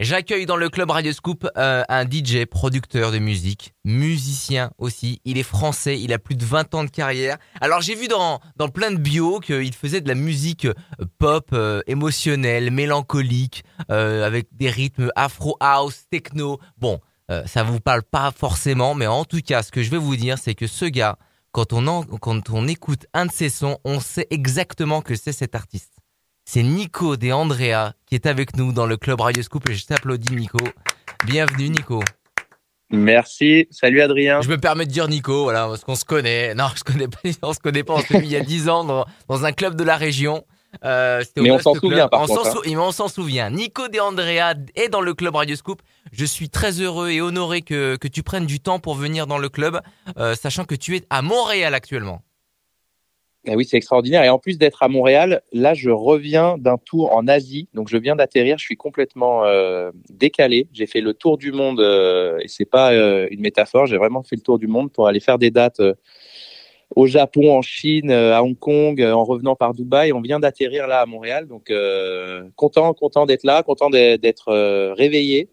J'accueille dans le club Radio Scoop euh, un DJ, producteur de musique, musicien aussi. Il est français, il a plus de 20 ans de carrière. Alors j'ai vu dans, dans plein de bio qu'il faisait de la musique euh, pop, euh, émotionnelle, mélancolique, avec des rythmes afro house, techno. Bon, ça vous parle pas forcément, mais en tout cas, ce que je vais vous dire, c'est que ce gars, quand on, quand on écoute un de ses sons, on sait exactement que c'est cet artiste. C'est Nico De Andrea qui est avec nous dans le club Radio Scoop et je t'applaudis Nico. Bienvenue Nico. Merci. Salut Adrien. Je me permets de dire Nico, voilà, parce qu'on se connaît. Non, je connais pas, on se connaît pas. On s'est vu il y a 10 ans dans, un club de la région. Euh, mais on s'en souvient par on contre. Hein. on s'en souvient. Nico De Andrea est dans le club Radio Scoop. Je suis très heureux et honoré que, que tu prennes du temps pour venir dans le club, euh, sachant que tu es à Montréal actuellement. Eh oui, c'est extraordinaire. Et en plus d'être à Montréal, là, je reviens d'un tour en Asie. Donc, je viens d'atterrir. Je suis complètement euh, décalé. J'ai fait le tour du monde euh, et c'est pas euh, une métaphore. J'ai vraiment fait le tour du monde pour aller faire des dates au Japon, en Chine, à Hong Kong, en revenant par Dubaï. On vient d'atterrir là à Montréal. Donc, content, content d'être là, content d'être réveillé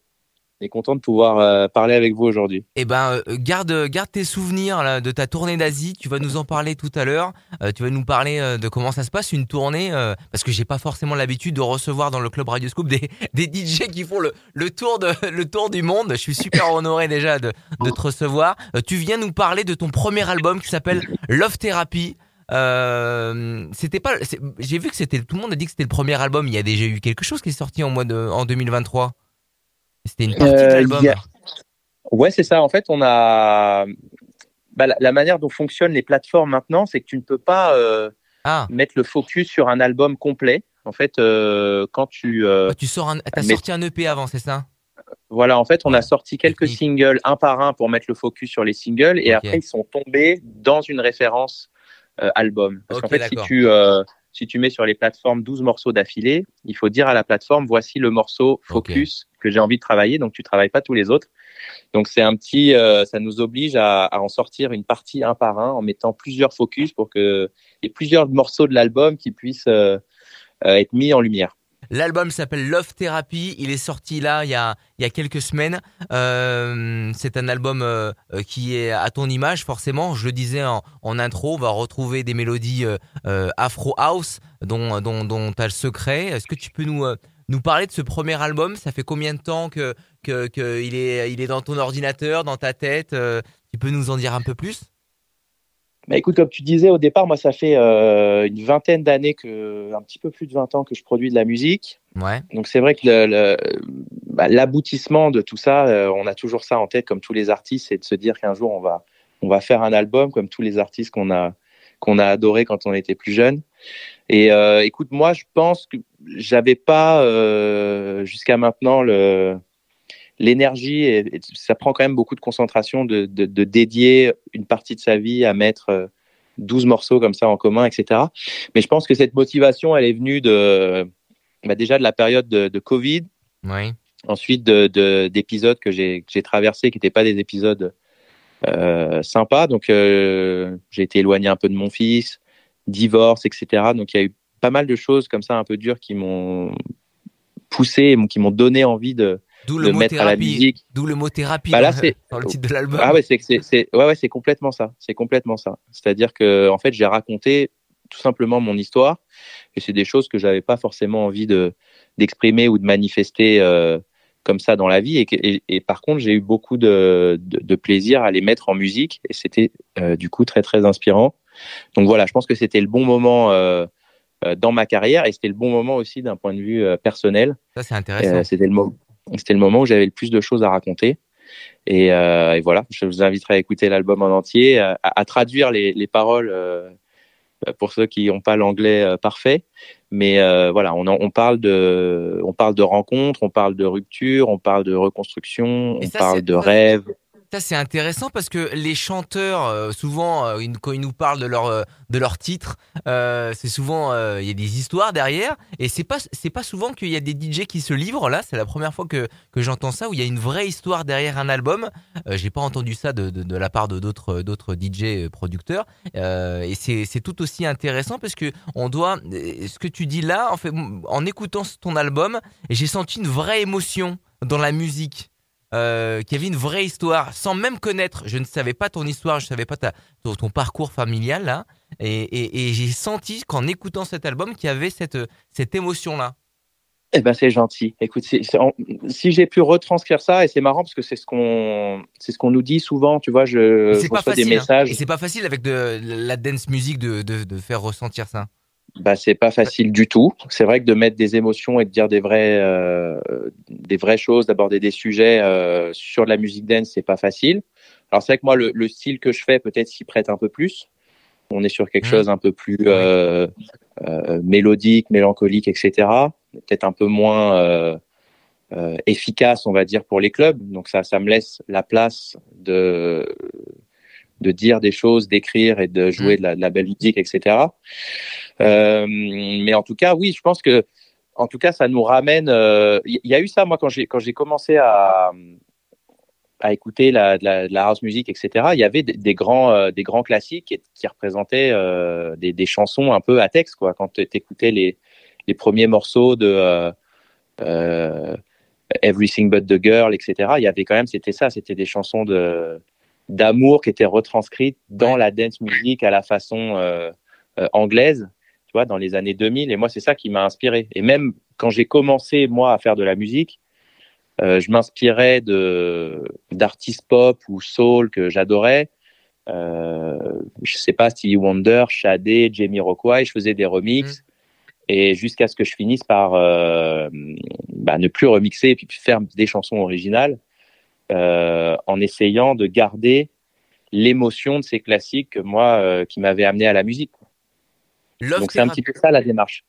et content de pouvoir euh, parler avec vous aujourd'hui. Eh ben, euh, garde, garde tes souvenirs là, de ta tournée d'Asie. Tu vas nous en parler tout à l'heure. Euh, tu vas nous parler de comment ça se passe une tournée, parce que j'ai pas forcément l'habitude de recevoir dans le club Radioscope des, des DJ qui font le, le tour de le tour du monde. Je suis super honoré déjà de, de te recevoir. tu viens nous parler de ton premier album qui s'appelle Love Therapy. c'était pas, j'ai vu que c'était tout le monde a dit que c'était le premier album. Il y a déjà eu quelque chose qui est sorti en mois de, en 2023. C'était une partie de euh, l'album. Ouais, c'est ça. En fait, on a bah, la, manière dont fonctionnent les plateformes maintenant, c'est que tu ne peux pas euh, ah. mettre le focus sur un album complet. En fait, euh, quand tu ah, tu sors, un... as sorti un EP avant, c'est ça? Voilà. En fait, on a sorti quelques singles un par un pour mettre le focus sur les singles, et après ils sont tombés dans une référence album. Parce qu'en fait, si tu si tu mets sur les plateformes 12 morceaux d'affilée, il faut dire à la plateforme voici le morceau focus que j'ai envie de travailler. Donc tu travailles pas tous les autres. Donc c'est un petit, euh, ça nous oblige à, en sortir une partie un par un en mettant plusieurs focus pour que ait plusieurs morceaux de l'album qui puissent euh, euh, être mis en lumière. L'album s'appelle Love Therapy. Il est sorti là il y a, il y a quelques semaines. C'est un album qui est à ton image, forcément. Je le disais en, intro, on va retrouver des mélodies Afro House dont, dont, dont as le secret. Est-ce que tu peux nous, nous parler de ce premier album Ça fait combien de temps que, que, que il, est, il est dans ton ordinateur, dans ta tête Tu peux nous en dire un peu plus? Bah écoute, comme tu disais au départ, moi ça fait euh, une vingtaine d'années que, un petit peu plus de 20 ans que je produis de la musique. Ouais. Donc c'est vrai que le, bah, l'aboutissement de tout ça, euh, on a toujours ça en tête, comme tous les artistes, c'est de se dire qu'un jour on va, on va faire un album, comme tous les artistes qu'on a, qu'on a adoré quand on était plus jeune. Et euh, écoute, moi je pense que j'avais pas euh, jusqu'à maintenant le l'énergie, et, ça prend quand même beaucoup de concentration de, de, dédier une partie de sa vie à mettre 12 euh, morceaux comme ça en commun, etc. Mais je pense que cette motivation, elle est venue de, bah déjà de la période de, de Covid. Oui. Ensuite, d'épisodes que j'ai traversés qui n'étaient pas des épisodes euh, sympas. Donc, euh, j'ai été éloigné un peu de mon fils, divorce, etc. Donc, il y a eu pas mal de choses comme ça un peu dures qui m'ont poussé, qui m'ont donné envie de, D'où le, mot thérapie. D'où le mot thérapie bah dans, le titre de l'album. Ah ouais, c'est c'est ouais ouais, c'est complètement ça. C'est complètement ça. C'est-à-dire que en fait, j'ai raconté tout simplement mon histoire et c'est des choses que j'avais pas forcément envie de d'exprimer ou de manifester euh, comme ça dans la vie et, et, par contre, j'ai eu beaucoup de, de, plaisir à les mettre en musique et c'était euh, du coup très très inspirant. Donc voilà, je pense que c'était le bon moment euh, euh dans ma carrière et c'était le bon moment aussi d'un point de vue euh, personnel. Ça c'est intéressant. c'était le moment c'était le moment où j'avais le plus de choses à raconter. Et, et, voilà, je vous inviterai à écouter l'album en entier, à, à traduire les, les paroles pour ceux qui n'ont pas l'anglais parfait. Mais euh, voilà, on, on, parle de, on parle de rencontres, on parle de rupture, on parle de reconstruction, on parle de rêves. Ça c'est intéressant parce que les chanteurs, euh, souvent, euh, quand ils nous parlent de leur euh, de leur titre, c'est souvent il y a des histoires derrière et c'est pas c'est pas souvent qu'il y a des DJ qui se livrent là. C'est la première fois que que j'entends ça où il y a une vraie histoire derrière un album. J'ai pas entendu ça de, de, la part de d'autres DJ producteurs et c'est tout aussi intéressant parce que on doit ce que tu dis là en fait en écoutant ton album j'ai senti une vraie émotion dans la musique, euh, qui avait une vraie histoire, sans même connaître. Je ne savais pas ton histoire, je ne savais pas ta, ton, parcours familial là, et, j'ai senti qu'en écoutant cet album qu'il y avait cette cette émotion là. Eh ben c'est gentil. Écoute, si j'ai pu retranscrire ça, et c'est marrant parce que c'est ce qu'on c'est ce qu'on nous dit souvent, tu vois, je, reçois des hein. messages. Et c'est pas facile avec de la dance music de, de, de faire ressentir ça. Bah c'est pas facile du tout. C'est vrai que de mettre des émotions et de dire des vraies euh, des vraies choses, d'aborder des sujets euh, sur de la musique dance, c'est pas facile. Alors c'est vrai que moi le, le style que je fais peut-être s'y prête un peu plus. On est sur quelque mmh. chose un peu plus euh, euh, mélodique, mélancolique, etc peut-être un peu moins euh, euh, efficace, on va dire, pour les clubs. Donc ça, ça me laisse la place de de dire des choses, d'écrire et de jouer de la, de la, belle musique, etc. Euh, mais en tout cas, oui, je pense que, en tout cas, ça nous ramène. Il euh, y a eu ça, moi, quand j'ai quand j'ai commencé à à écouter la, la, la, house music, etc. Il y avait des, grands euh, des grands classiques qui, représentaient des, des, chansons un peu à texte, quoi. Quand tu écoutais les les premiers morceaux de Everything But the Girl, etc. Il y avait quand même, c'était ça, c'était des chansons de d'amour qui étaient retranscrites dans la dance music à la façon euh, anglaise, tu vois, dans les années 2000. Et moi, c'est ça qui m'a inspiré. Et même quand j'ai commencé moi à faire de la musique, euh, je m'inspirais de d'artistes pop ou soul que j'adorais. Euh, je sais pas, Stevie Wonder, Sade, Jamie Rockway. Je faisais des remixes. Mm et jusqu'à ce que je finisse par euh, bah, ne plus remixer et puis faire des chansons originales euh, en essayant de garder l'émotion de ces classiques moi euh, qui m'avaient amené à la musique. Donc c'est un petit peu ça la démarche.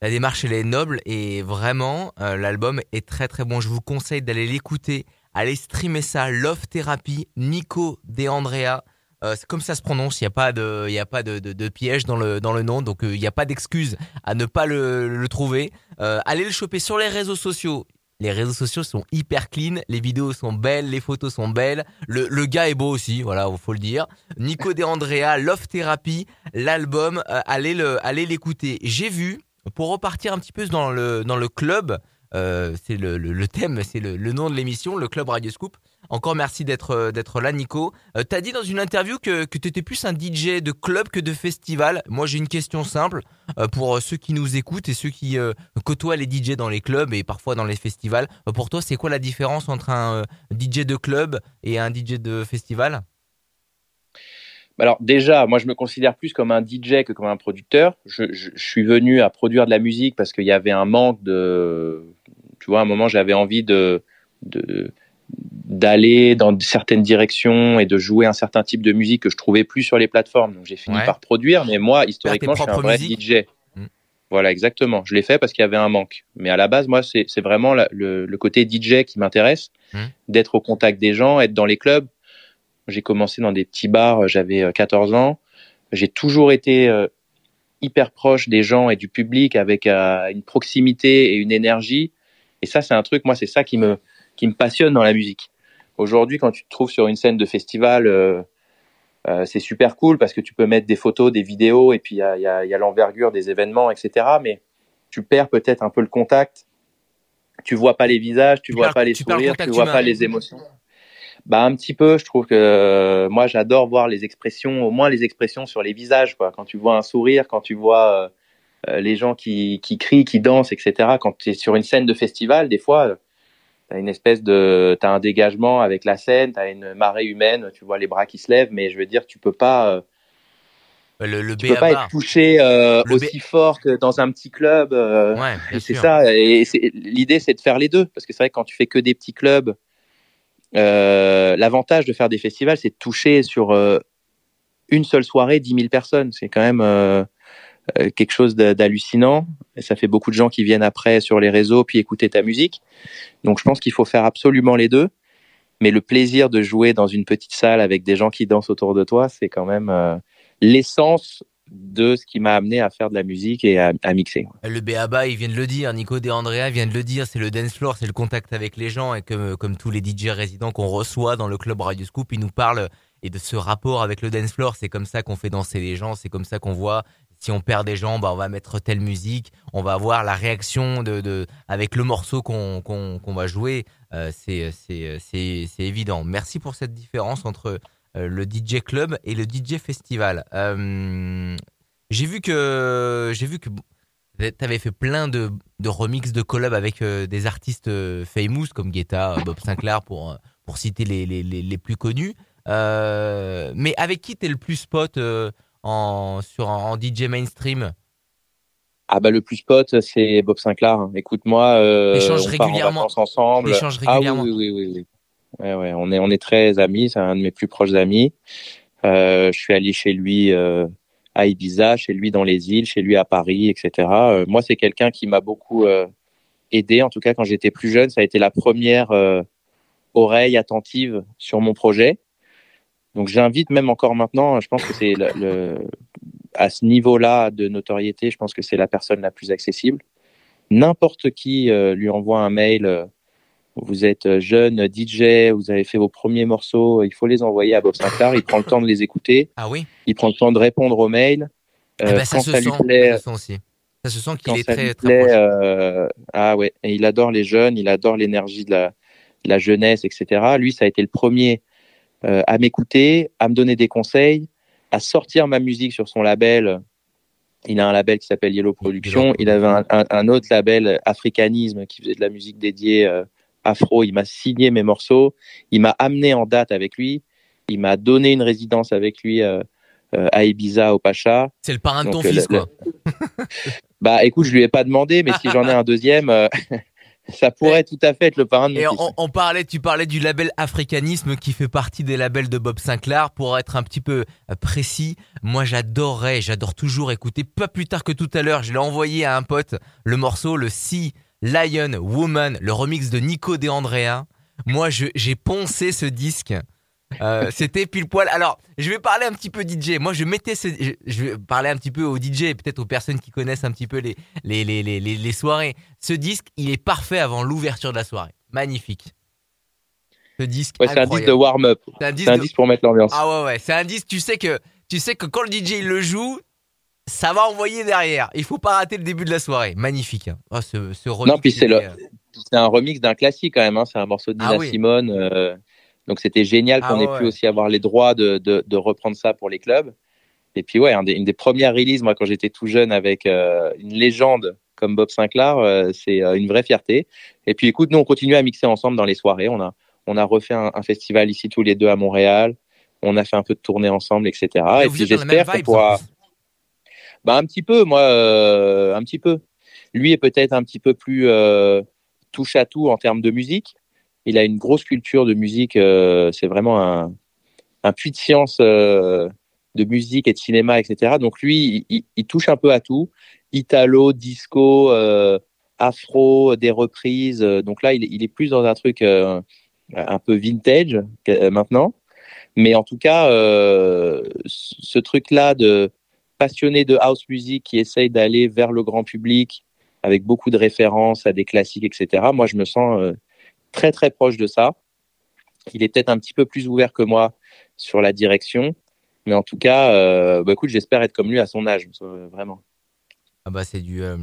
La démarche elle est noble et vraiment l'album est très très bon. Je vous conseille d'aller l'écouter, allez streamer ça. Love Therapy, Nico De Andrea. Euh, c'est comme ça se prononce. Il n'y a pas de, y a pas de, de, de, piège dans le dans le nom, donc euh, il n'y a pas d'excuse à ne pas le, le trouver. Euh, allez le choper sur les réseaux sociaux. Les réseaux sociaux sont hyper clean, les vidéos sont belles, les photos sont belles, le, le gars est beau aussi, voilà, faut le dire. Nico De Andrea, Love Therapy, l'album, euh, allez le, allez l'écouter. J'ai vu, pour repartir un petit peu dans le dans le club, euh, c'est le, le, thème, c'est le, le, nom de l'émission, le Club Radio Scoop. Encore merci d'être euh, d'être là, Nico. Euh, T'as dit dans une interview que, que tu étais plus un DJ de club que de festival. Moi, j'ai une question simple euh, pour ceux qui nous écoutent et ceux qui côtoient les DJ dans les clubs et parfois dans les festivals. pour toi, c'est quoi la différence entre un DJ de club et un DJ de festival? Alors déjà, moi je me considère plus comme un DJ que comme un producteur. Je suis venu à produire de la musique parce qu'il y avait un manque de, tu vois, à un moment j'avais envie de, de d'aller dans certaines directions et de jouer un certain type de musique que je trouvais plus sur les plateformes. Donc j'ai fini par produire, mais moi historiquement je suis un vrai DJ. Mm. Voilà, exactement. Je l'ai fait parce qu'il y avait un manque. Mais à la base, moi, c'est vraiment le, le, côté DJ qui m'intéresse, mm. d'être au contact des gens, être dans les clubs. J'ai commencé dans des petits bars, j'avais 14 euh, ans. J'ai toujours été euh, hyper proche des gens et du public avec euh, une proximité et une énergie. Et ça, c'est un truc, moi, c'est ça qui me, qui me passionne dans la musique. Aujourd'hui, quand tu te trouves sur une scène de festival, euh, euh, c'est super cool parce que tu peux mettre des photos, des vidéos, et puis il y a, y a, y a l'envergure des événements, etc. Mais tu perds peut-être un peu le contact. Tu vois pas les visages, tu, vois pas les sourires, tu vois pas les émotions. Bah un petit peu, je trouve que euh, moi j'adore voir les expressions, au moins les expressions sur les visages, quoi. Quand tu vois un sourire, quand tu vois les gens qui, qui crient, qui dansent, etc. Quand tu es sur une scène de festival, des fois t'as une espèce de t'as un dégagement avec la scène t'as une marée humaine tu vois les bras qui se lèvent mais je veux dire tu peux pas euh, le, le tu peux pas être touché euh, aussi fort que dans un petit club euh, ouais, c'est ça et l'idée c'est de faire les deux parce que c'est vrai que quand tu fais que des petits clubs euh, l'avantage de faire des festivals c'est de toucher sur euh, une seule soirée 10 000 personnes. C'est quand même euh, euh, quelque chose d'hallucinant. Ça fait beaucoup de gens qui viennent après sur les réseaux puis écouter ta musique. Donc je pense qu'il faut faire absolument les deux. Mais le plaisir de jouer dans une petite salle avec des gens qui dansent autour de toi, c'est quand même euh, l'essence de ce qui m'a amené à faire de la musique et à, mixer. Le BABA, il vient de le dire, Nico De Andrea vient de le dire, c'est le dance floor, c'est le contact avec les gens et comme, comme tous les DJ résidents qu'on reçoit dans le club Radio Scoop, ils nous parlent et de ce rapport avec le dance floor, c'est comme ça qu'on fait danser les gens, c'est comme ça qu'on voit si on perd des gens, bah, on va mettre telle musique, on va avoir la réaction de, de avec le morceau qu'on qu'on va jouer. Euh, c'est évident. Merci pour cette différence entre euh, le DJ club et le DJ festival. Euh, j'ai vu que que tu avais fait plein de, de remix de collab avec des artistes famous comme Guetta, Bob Sinclair pour pour citer les, les, les, plus connus. mais avec qui t'es le plus pote en, sur, en DJ mainstream ah bah le plus spot c'est Bob Sinclair. Hein. Écoute-moi, euh, on régulièrement. Part en ensemble. régulièrement. Ah oui oui oui. oui. Ouais, ouais, on est on est très amis. C'est un de mes plus proches amis. Euh, je suis allé chez lui euh, à Ibiza, chez lui dans les îles, chez lui à Paris, etc. Euh, moi c'est quelqu'un qui m'a beaucoup euh, aidé. En tout cas quand j'étais plus jeune, ça a été la première euh, oreille attentive sur mon projet. Donc j'invite même encore maintenant, je pense que c'est le, le, à ce niveau-là de notoriété, je pense que c'est la personne la plus accessible. N'importe qui euh, lui envoie un mail. Euh, vous êtes jeune DJ, vous avez fait vos premiers morceaux, il faut les envoyer à Bob Sinclair. Il prend le temps de les écouter. Ah oui. Il prend le temps de répondre aux mails. Eh ben, ça, se sent, plaît, ça se sent aussi. Ça se sent qu'il est très, très plaît, euh, ah ouais, et il adore les jeunes, il adore l'énergie de la, de la jeunesse, etc. Lui, ça a été le premier euh, à m'écouter, à me donner des conseils, à sortir ma musique sur son label. Il a un label qui s'appelle Yellow Production. Il avait un, un, un, autre label, Africanisme, qui faisait de la musique dédiée euh, afro. Il m'a signé mes morceaux. Il m'a amené en date avec lui. Il m'a donné une résidence avec lui euh, euh à Ibiza, au Pacha. C'est le parrain de ton fils, quoi. bah, écoute, je lui ai pas demandé, mais si j'en ai un deuxième, ça pourrait tout à fait être le parrain de Et on, parlait, tu parlais du label Africanisme qui fait partie des labels de Bob Sinclair. Pour être un petit peu euh, précis, moi j'adorerais, j'adore toujours écouter. Pas plus tard que tout à l'heure, je l'ai envoyé à un pote le morceau, le Sea Lion Woman, le remix de Nico De Andrea. Moi, j'ai poncé ce disque euh, c'était pile poil. Alors, je vais parler un petit peu DJ. Moi, je mettais ce, je, vais parler un petit peu aux DJ et peut-être aux personnes qui connaissent un petit peu les, les, les, les, les soirées. Ce disque, il est parfait avant l'ouverture de la soirée. Magnifique. Ce disque. Ouais, c'est un disque de warm-up. C'est un, disque, pour mettre l'ambiance. Ah ouais, ouais. C'est un disque, tu sais que, tu sais que quand le DJ il le joue, ça va envoyer derrière. Il faut pas rater le début de la soirée. Magnifique. Hein. Oh, ce, ce remix. Non, puis c'est le, euh, c'est un remix d'un classique quand même. Hein. C'est un morceau de Nina ah Simone. Euh, donc c'était génial qu'on ah ait pu aussi avoir les droits de, de, de, reprendre ça pour les clubs. Et puis ouais, une des premières releases, moi quand j'étais tout jeune avec euh, une légende comme Bob Sinclair, euh, c'est euh, une vraie fierté. Et puis écoute, nous on continue à mixer ensemble dans les soirées. On a on a refait un, un festival ici tous les deux à Montréal. On a fait un peu de tournée ensemble, etc. Et, puis j'espère qu'on pourra. Bah un petit peu, moi, un petit peu. Lui est peut-être un petit peu plus touche à tout en termes de musique il a une grosse culture de musique. Euh, c'est vraiment un, puits de science euh, de musique et de cinéma, etc. Donc lui, il, touche un peu à tout. Italo, disco, euh, afro, des reprises. Donc là, il, est plus dans un truc un peu vintage maintenant. Mais en tout cas, ce truc-là de passionné de house music qui essaye d'aller vers le grand public avec beaucoup de références à des classiques, etc. Moi, je me sens très très proche de ça. Il est peut-être un petit peu plus ouvert que moi sur la direction, mais en tout cas, euh, bah, écoute, j'espère être comme lui à son âge, vraiment. Ah bah c'est du euh,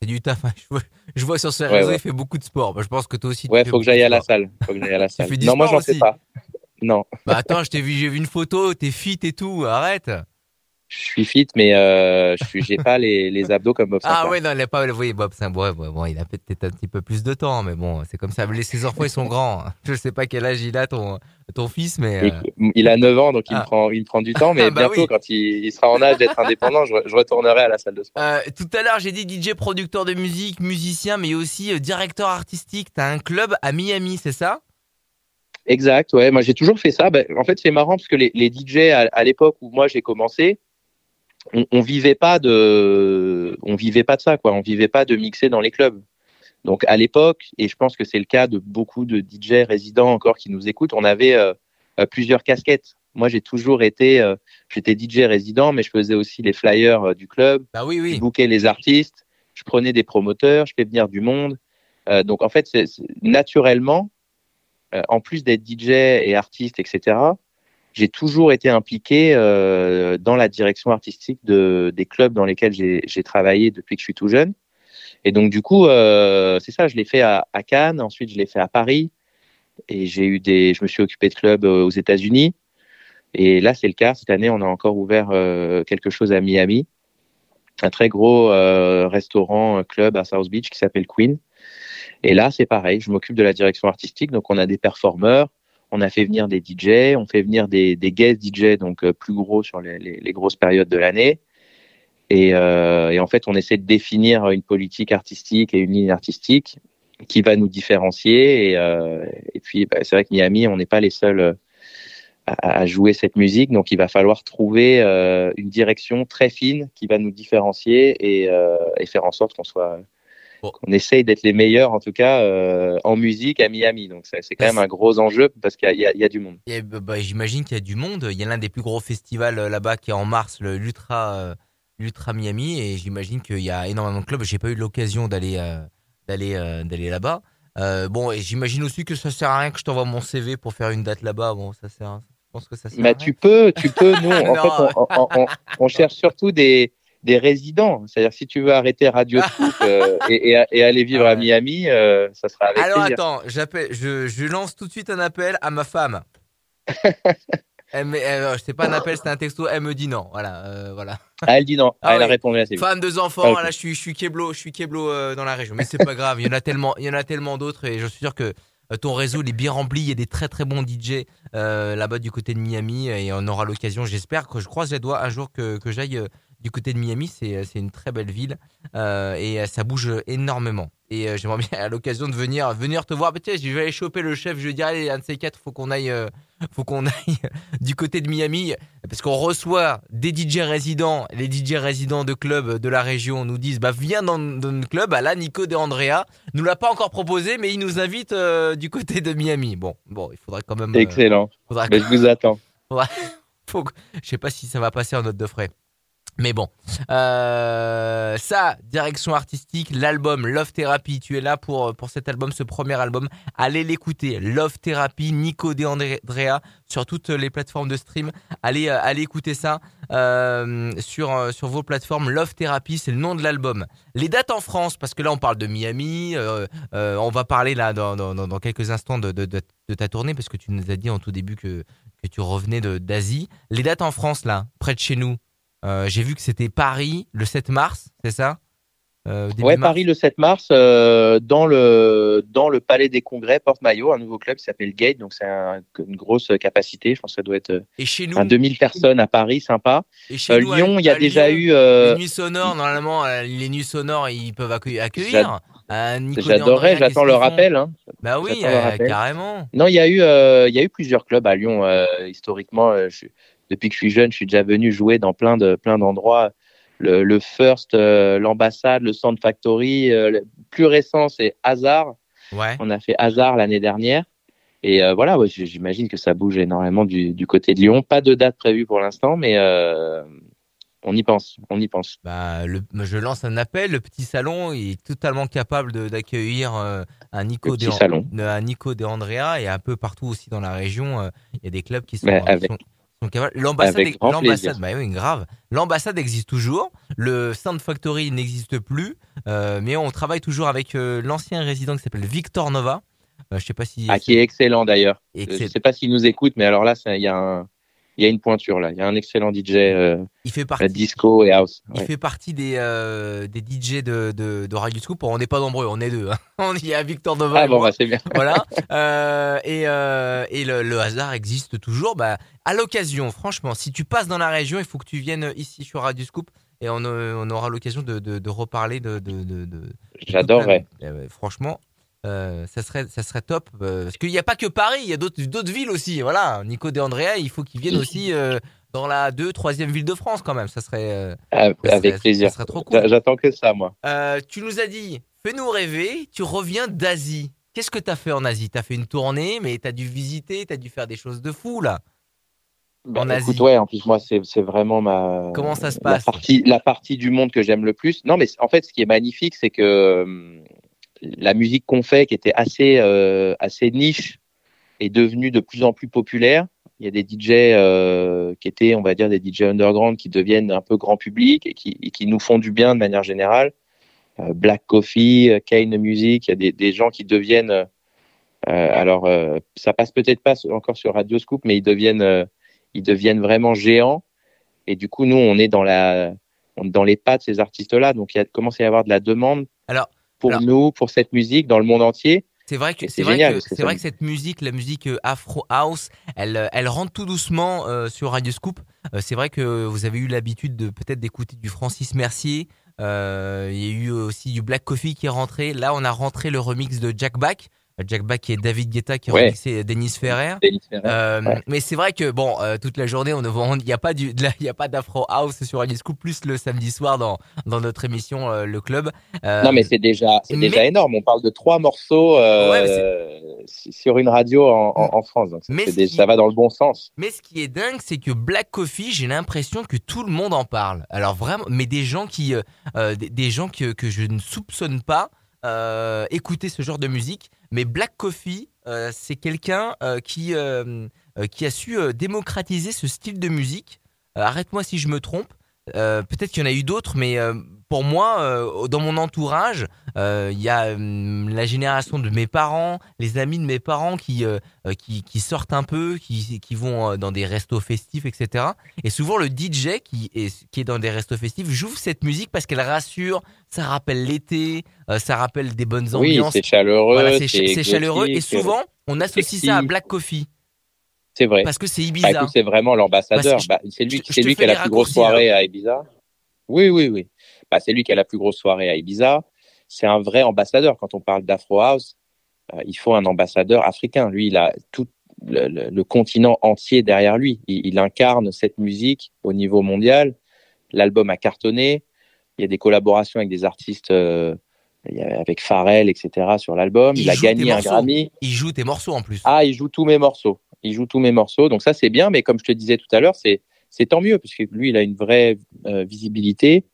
c'est du taf. Hein. Je, vois, je, vois, sur ses réseaux, il fait beaucoup de sport. Bah, je pense que toi aussi. Ouais, faut que j'aille à la salle. Faut que j'aille à la salle. non, moi j'en fais pas. Non. Bah attends, je t'ai vu, j'ai vu une photo, t'es fit et tout. Arrête je suis fit, mais euh, je j'ai pas les, les abdos comme Bob Ah ouais, non, il a pas, oui, Bob Sinclair, bon, bon, il a peut-être un petit peu plus de temps, mais bon, c'est comme ça. Les, ses enfants, ils sont grands. Je sais pas quel âge il a, ton, ton fils, mais. Euh... Il a 9 ans, donc il, me ah. prend, il me prend du temps, mais bah bientôt, oui. quand il, il, sera en âge d'être indépendant, je, je, retournerai à la salle de sport. Euh, tout à l'heure, j'ai dit DJ, producteur de musique, musicien, mais aussi euh, directeur artistique. T'as un club à Miami, c'est ça? Exact, ouais. Moi, j'ai toujours fait ça. Ben, en fait, c'est marrant parce que les, les DJ à, à l'époque où moi j'ai commencé, on, on, vivait pas de, on vivait pas de ça, quoi. On vivait pas de mixer dans les clubs. Donc à l'époque, et je pense que c'est le cas de beaucoup de DJ résidents encore qui nous écoutent, on avait euh, euh plusieurs casquettes. Moi, j'ai toujours été, euh, j'étais DJ résident, mais je faisais aussi les flyers euh, du club. Bah oui, oui. Je bookais les artistes, je prenais des promoteurs, je fais venir du monde. donc en fait, c'est naturellement, en plus d'être DJ et artiste, etc., j'ai toujours été impliqué euh, dans la direction artistique de, des clubs dans lesquels j'ai travaillé depuis que je suis tout jeune. Et donc, du coup, euh, c'est ça, je l'ai fait à, Cannes, ensuite je l'ai fait à Paris, et eu des, je me suis occupé de clubs euh, aux États-Unis. Et là, c'est le cas. Cette année, on a encore ouvert quelque chose à Miami, un très gros restaurant club à South Beach qui s'appelle Queen. Et là, c'est pareil. Je m'occupe de la direction artistique. Donc, on a des performeurs, on a fait venir des DJ, on fait venir des, des guest DJ, donc euh, plus gros sur les, grosses périodes de l'année. Et, euh, et, en fait, on essaie de définir une politique artistique et une ligne artistique qui va nous différencier. Et, euh, puis, bah, c'est vrai que Miami, on n'est pas les seuls à, jouer cette musique, donc il va falloir trouver une direction très fine qui va nous différencier et faire en sorte qu'on soit Bon. On essaye d'être les meilleurs, en tout cas, euh, en musique à Miami. Donc, c'est quand même un gros enjeu parce qu'il y, y, y, a du monde. Bah, bah, J'imagine qu'il y a du monde. Il y a l'un des plus gros festivals là-bas qui est en mars, l'Ultra l'Ultra Miami. Et j'imagine qu'il y a énormément de clubs. J'ai pas eu l'occasion d'aller d'aller d'aller là-bas. Euh, bon, et j'imagine aussi que ça sert à rien que je t'envoie mon CV pour faire une date là-bas. Bon, ça sert. Je pense que ça sert. Bah, tu peux, tu peux. Nous, en fait, on, on, on, on cherche surtout des des résidents. C'est-à-dire si tu veux arrêter Radio Scoop euh, et, et, et, aller vivre à Miami, euh, ça sera avec Alors plaisir. attends, j'appelle, je, je, lance tout de suite un appel à ma femme. elle me, elle, c'est pas un appel, c'est un texto. Elle me dit non. Voilà, euh, voilà. Ah, elle dit non. Ah, elle oui. a répondu assez vite. Femme, deux enfants. Ah, okay. Là, je suis, je suis keblo, je suis keblo dans la région. Mais c'est pas grave. Il y en a tellement, il y en a tellement d'autres et je suis sûr que ton réseau il est bien rempli. Il y a des très très bons DJ euh, là-bas du côté de Miami et on aura l'occasion. J'espère que je croise les doigts un jour que, que j'aille du côté de Miami, c'est une très belle ville euh, et ça bouge énormément. Et euh, j'aimerais bien à l'occasion de venir venir te voir. Tiens, je vais aller choper le chef. Je vais dire allez, un de ces quatre, faut qu'on aille, euh, faut qu'on aille du côté de Miami parce qu'on reçoit des DJ résidents. Les DJ résidents de clubs de la région nous disent bah viens dans, dans notre club. Bah là, Nico De Andrea nous l'a pas encore proposé, mais il nous invite euh, du côté de Miami. Bon, bon, il faudrait quand même. Excellent. Mais je vous attends. Ouais. Faut que... Je sais pas si ça va passer en note de frais. Mais bon, euh, ça, direction artistique, l'album Love Therapy, tu es là pour, pour cet album, ce premier album. Allez l'écouter, Love Therapy, Nico De Andrea, sur toutes les plateformes de stream. Allez, euh, allez écouter ça euh, sur, euh, sur vos plateformes. Love Therapy, c'est le nom de l'album. Les dates en France, parce que là on parle de Miami, euh, on va parler là dans, dans, dans quelques instants de, de, ta tournée, parce que tu nous as dit en tout début que, que tu revenais d'Asie. Les dates en France, là, près de chez nous, euh, J'ai vu que c'était Paris le 7 mars, c'est ça? Euh, Ouais, mars. Paris le 7 mars, euh, dans, le, dans le Palais des Congrès, Porte-Maillot, un nouveau club qui s'appelle Gate, donc c'est un, une grosse capacité, je pense que ça doit être Et chez nous, un 2000 personnes à Paris, sympa. Et chez nous, Lyon, il y a déjà Lyon, eu... euh, Les nuits sonores, normalement, les nuits sonores, ils peuvent accueillir. accueillir. J'adorais, j'attends le rappel. Hein. Bah oui, euh, carrément. Non, il y a eu, euh, y a eu plusieurs clubs à Lyon. Euh, historiquement, je, depuis que je suis jeune, je suis déjà venu jouer dans plein de plein d'endroits. Le, le, First, euh, l'ambassade, le Sound Factory. Euh, le plus récent, c'est Hazard. Ouais. On a fait Hazard l'année dernière. Et euh, voilà, ouais, j'imagine que ça bouge énormément du, du, côté de Lyon. Pas de date prévue pour l'instant, mais on y pense. On y pense. Bah, le, je lance un appel. Le petit salon est totalement capable d'accueillir un Nico de, salon. un Nico de Andrea et un peu partout aussi dans la région. Il y a des clubs qui sont, bah, avec, sont L'ambassade, l'ambassade, bah oui, grave. L'ambassade existe toujours. Le Sound Factory n'existe plus, euh, mais on travaille toujours avec euh, l'ancien résident qui s'appelle Victor Nova. Euh, je sais pas si. Ah, qui est excellent d'ailleurs. Je sais pas s'il nous écoute, mais alors là, il y a un, il y a une pointure là. Il y a un excellent DJ. Euh, il fait partie disco et house. Ouais. Il fait partie des euh, des DJ de de, de Radio Scoop. On n'est pas nombreux, on est deux. Hein. On y a Victor Nova. Ah bon, bah, c'est bien. Voilà. euh, et euh, et le, le, hasard existe toujours. Bah à l'occasion, franchement, si tu passes dans la région, il faut que tu viennes ici sur Radio Scoop et on, on aura l'occasion de, de, reparler de. de, de J'adorerais. franchement, euh, ça serait ça serait top euh, parce qu'il n'y a pas que Paris, il y a d'autres villes aussi. Voilà, Nico De Andrea, il faut qu'il vienne aussi euh, dans la deux troisième ville de France quand même. Ça serait ah, ça avec serait, plaisir. Ça serait trop cool. J'attends que ça moi. tu nous as dit, fais-nous rêver. Tu reviens d'Asie. Qu'est-ce que tu as fait en Asie? Tu as fait une tournée, mais tu as dû visiter, tu as dû faire des choses de fou là. Bah, en Asie. Écoute, ouais, en plus moi c'est c'est vraiment ma comment ça se passe? la partie la partie du monde que j'aime le plus. Non mais en fait ce qui est magnifique c'est que la musique qu'on fait, qui était assez, euh, assez niche, est devenue de plus en plus populaire. Il y a des DJ qui étaient, on va dire, des DJ underground qui deviennent un peu grand public et qui, qui nous font du bien de manière générale. Black Coffee, Kane Music, il y a des, des gens qui deviennent euh, alors, euh, ça passe peut-être pas encore sur Radio Scoop, mais ils deviennent, euh, ils deviennent vraiment géants. Et du coup, nous, on est dans la, dans les pas de ces artistes-là. Donc, il a, commence à y avoir de la demande alors, pour nous, pour cette musique dans le monde entier. C'est vrai que c'est vrai, que, c'est vrai que cette musique, la musique Afro House, elle, elle rentre tout doucement sur Radio Scoop. c'est vrai que vous avez eu l'habitude de peut-être d'écouter du Francis Mercier. il y a eu aussi du Black Coffee qui est rentré. Là, on a rentré le remix de Jack Back. Jack Back et David Guetta qui ont remixé Denis Ferrer. Euh, mais c'est vrai que bon, euh, toute la journée, on il n'y a pas du, il y a pas d'Afro House sur Radio Scoop, plus le samedi soir dans dans notre émission euh, Le Club. non, mais c'est déjà, c'est déjà énorme. On parle de trois morceaux sur une radio en, en, France, donc ça va dans le bon sens. Mais ce qui est dingue, c'est que Black Coffee, j'ai l'impression que tout le monde en parle. Alors vraiment, mais des gens qui, des, des, gens que que je ne soupçonne pas. Écouter ce genre de musique mais Black Coffee, euh, c'est quelqu'un euh, qui, euh, qui a su démocratiser ce style de musique. Arrête-moi si je me trompe. Peut-être qu'il y en a eu d'autres, mais pour moi, dans mon entourage, il y a la génération de mes parents, les amis de mes parents qui, qui, qui, sortent un peu, qui, qui vont dans des restos festifs, etc. Et souvent, le DJ qui est, qui est dans des restos festifs joue cette musique parce qu'elle rassure, ça rappelle l'été, euh, ça rappelle des bonnes ambiances. Oui, c'est chaleureux. c'est chaleureux et souvent on associe ça à Black Coffee. C'est vrai. Parce que c'est Ibiza. Bah, c'est vraiment l'ambassadeur. Bah, c'est lui, c'est lui qui a la plus grosse soirée à Ibiza. Oui, oui, oui. Bah, c'est lui qui a la plus grosse soirée à Ibiza. C'est un vrai ambassadeur. Quand on parle d'Afro House, euh, il faut un ambassadeur africain. Lui, il a tout le, continent entier derrière lui. Il, il, incarne cette musique au niveau mondial. L'album a cartonné. Il y a des collaborations avec des artistes, euh, avec Pharrell, etc. sur l'album. Il, a gagné un Grammy. Il joue tes morceaux en plus. Ah, il joue tous mes morceaux. Il joue tous mes morceaux. Donc ça, c'est bien. Mais comme je te disais tout à l'heure, c'est c'est tant mieux parce que lui, il a une vraie euh, visibilité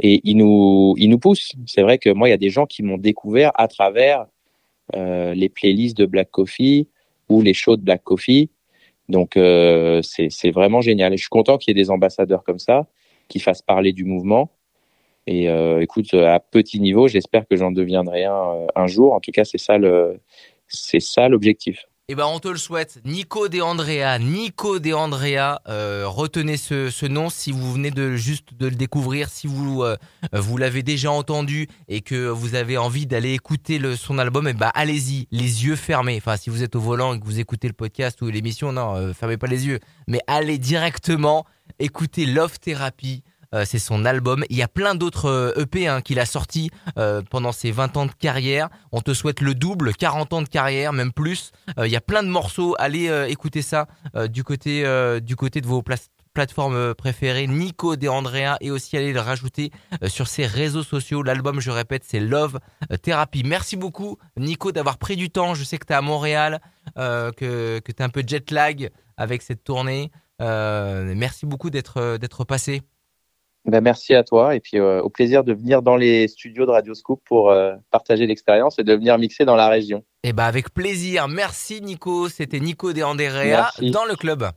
et il nous il nous pousse. C'est vrai que moi, il y a des gens qui m'ont découvert à travers euh, les playlists de Black Coffee ou les shows de Black Coffee. Donc euh, c'est vraiment génial. Et je suis content qu'il y ait des ambassadeurs comme ça qui fassent parler du mouvement. Et euh, écoute, à petit niveau, j'espère que j'en deviendrai un euh, un jour. En tout cas, c'est ça le, c'est ça l'objectif. Eh ben, on te le souhaite. Nico De Andrea, Nico De Andrea, euh, retenez ce, ce, nom si vous venez de juste de le découvrir, si vous vous l'avez déjà entendu et que vous avez envie d'aller écouter le, son album, eh ben allez-y, les yeux fermés. Enfin, si vous êtes au volant et que vous écoutez le podcast ou l'émission, non, fermez pas les yeux, mais allez directement écouter Love Therapy. Euh, c'est son album. Il y a plein d'autres EP euh, e hein, qu'il a sorti euh, pendant ses 20 ans de carrière. On te souhaite le double, 40 ans de carrière, même plus. il y a plein de morceaux. Allez écouter ça du côté de vos plateformes préférées, Nico De Andrea, et aussi allez le rajouter sur ses réseaux sociaux. L'album, je répète, c'est Love Therapy. Merci beaucoup, Nico, d'avoir pris du temps. Je sais que tu es à Montréal, que, tu es un peu jet lag avec cette tournée. merci beaucoup d'être passé. Ben, merci à toi et puis euh, au plaisir de venir dans les studios de Radio Scoop pour euh, partager l'expérience et de venir mixer dans la région. Et eh ben avec plaisir. Merci Nico. C'était Nico De Andrea dans le club.